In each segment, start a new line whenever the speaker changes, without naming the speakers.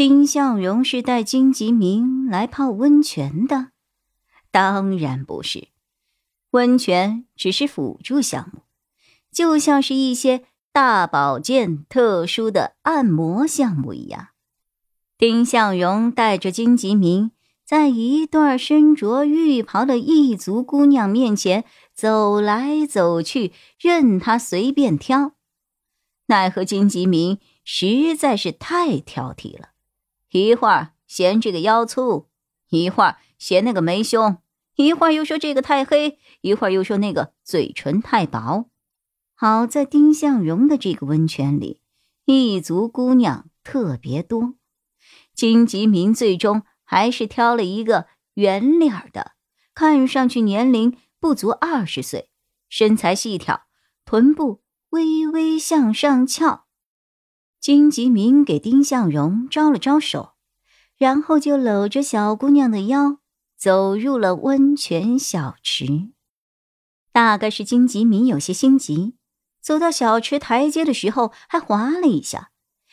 丁向荣是带金吉明来泡温泉的？当然不是，温泉只是辅助项目，就像是一些大保健、特殊的按摩项目一样。丁向荣带着金吉明，在一对身着浴袍的异族姑娘面前走来走去，任他随便挑。奈何金吉明实在是太挑剔了。一会儿嫌这个腰粗，一会儿嫌那个没胸，一会儿又说这个太黑，一会儿又说那个嘴唇太薄。好在丁向荣的这个温泉里，异族姑娘特别多。金吉明最终还是挑了一个圆脸的，看上去年龄不足二十岁，身材细挑，臀部微微向上翘。金吉明给丁向荣招了招手，然后就搂着小姑娘的腰走入了温泉小池。大概是金吉明有些心急，走到小池台阶的时候还滑了一下，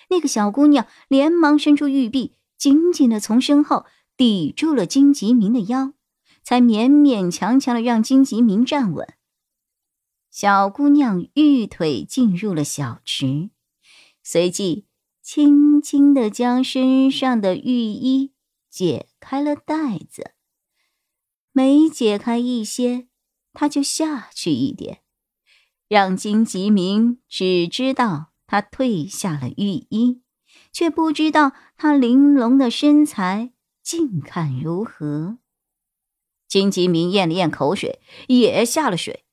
那个小姑娘连忙伸出玉臂，紧紧的从身后抵住了金吉明的腰，才勉勉强强的让金吉明站稳。小姑娘玉腿进入了小池。随即，轻轻的将身上的浴衣解开了带子。每解开一些，他就下去一点，让金吉明只知道他褪下了浴衣，却不知道他玲珑的身材近看如何。金吉明咽了咽口水，也下了水。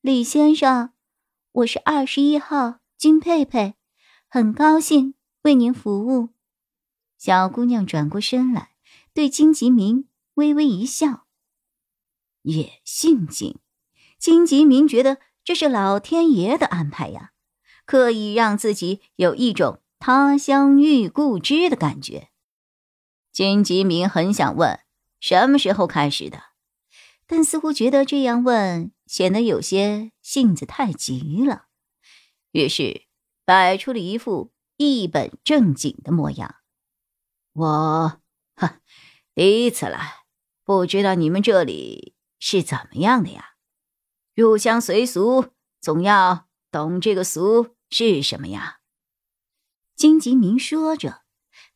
李先生，我是二十一号。金佩佩，很高兴为您服务。小姑娘转过身来，对金吉明微微一笑。也姓金，金吉明觉得这是老天爷的安排呀，刻意让自己有一种他乡遇故知的感觉。金吉明很想问什么时候开始的，但似乎觉得这样问显得有些性子太急了。于是，摆出了一副一本正经的模样。我，哈，第一次来，不知道你们这里是怎么样的呀？入乡随俗，总要懂这个俗是什么呀？金吉明说着，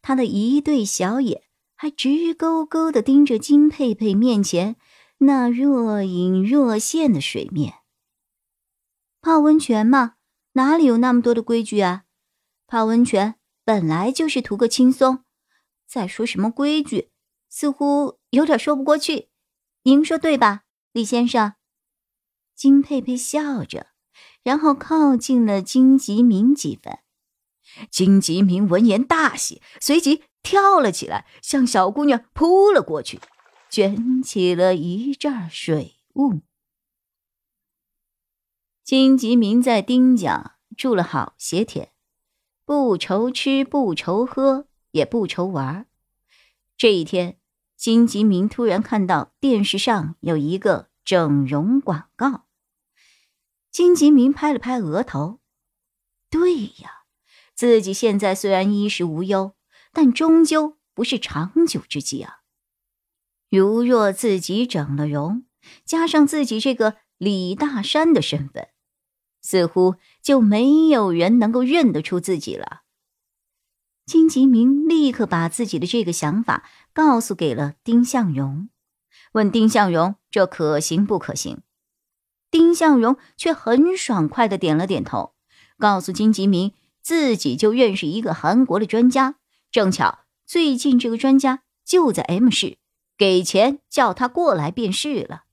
他的一对小眼还直勾勾的盯着金佩佩面前那若隐若现的水面。泡温泉吗？哪里有那么多的规矩啊？泡温泉本来就是图个轻松，再说什么规矩，似乎有点说不过去。您说对吧，李先生？金佩佩笑着，然后靠近了金吉明几分。金吉明闻言大喜，随即跳了起来，向小姑娘扑了过去，卷起了一阵水雾。金吉明在丁家住了好些天，不愁吃，不愁喝，也不愁玩。这一天，金吉明突然看到电视上有一个整容广告。金吉明拍了拍额头：“对呀，自己现在虽然衣食无忧，但终究不是长久之计啊。如若自己整了容，加上自己这个李大山的身份。”似乎就没有人能够认得出自己了。金吉明立刻把自己的这个想法告诉给了丁向荣，问丁向荣这可行不可行。丁向荣却很爽快的点了点头，告诉金吉明自己就认识一个韩国的专家，正巧最近这个专家就在 M 市，给钱叫他过来便是了。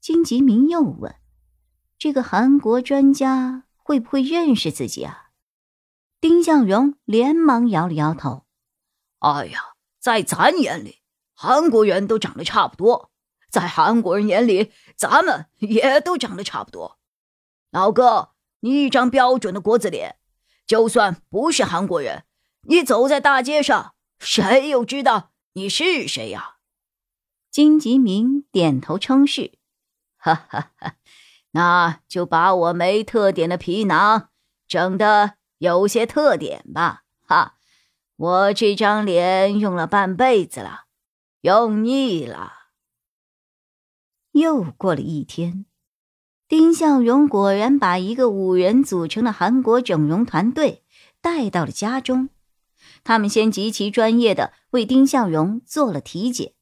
金吉明又问。这个韩国专家会不会认识自己啊？丁向荣连忙摇了摇头：“
哎呀，在咱眼里，韩国人都长得差不多；在韩国人眼里，咱们也都长得差不多。老哥，你一张标准的国字脸，就算不是韩国人，你走在大街上，谁又知道你是谁呀？
金吉明点头称是，
哈哈哈，那就把我没特点的皮囊整的有些特点吧，哈。我这张脸用了半辈子了，用腻了。
又过了一天，丁向荣果然把一个五人组成的韩国整容团队带到了家中。他们先极其专业的为丁向荣做了体检，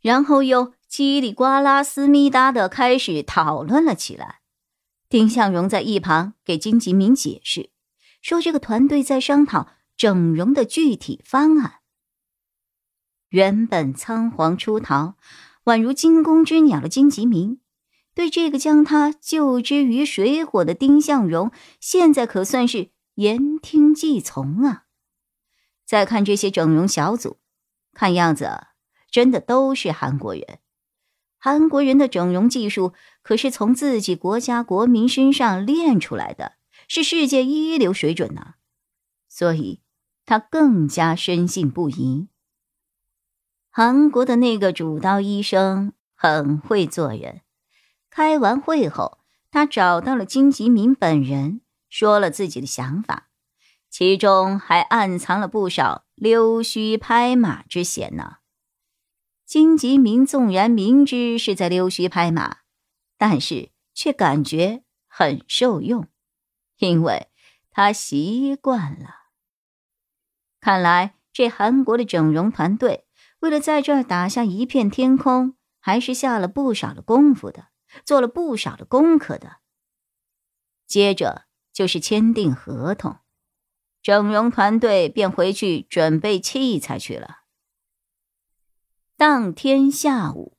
然后又叽里呱啦、思密达的开始讨论了起来。丁向荣在一旁给金吉明解释，说这个团队在商讨。整容的具体方案。原本仓皇出逃、宛如惊弓之鸟的金吉明，对这个将他救之于水火的丁向荣，现在可算是言听计从啊！再看这些整容小组，看样子真的都是韩国人。韩国人的整容技术可是从自己国家国民身上练出来的，是世界一流水准呢。所以。他更加深信不疑。韩国的那个主刀医生很会做人。开完会后，他找到了金吉明本人，说了自己的想法，其中还暗藏了不少溜须拍马之嫌呢。金吉明纵然明知是在溜须拍马，但是却感觉很受用，因为他习惯了。看来，这韩国的整容团队为了在这儿打下一片天空，还是下了不少的功夫的，做了不少的功课的。接着就是签订合同，整容团队便回去准备器材去了。当天下午，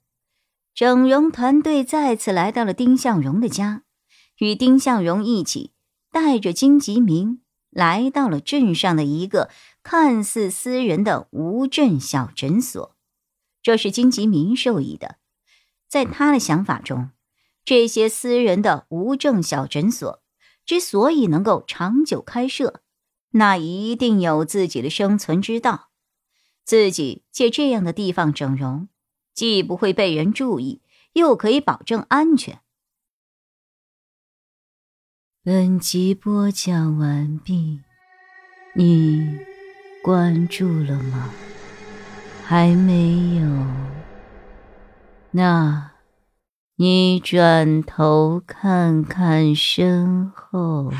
整容团队再次来到了丁向荣的家，与丁向荣一起带着金吉明来到了镇上的一个。看似私人的无证小诊所，这是金吉明授意的。在他的想法中，这些私人的无证小诊所之所以能够长久开设，那一定有自己的生存之道。自己借这样的地方整容，既不会被人注意，又可以保证安全。
本集播讲完毕，你。关注了吗？还没有？那，你转头看看身后。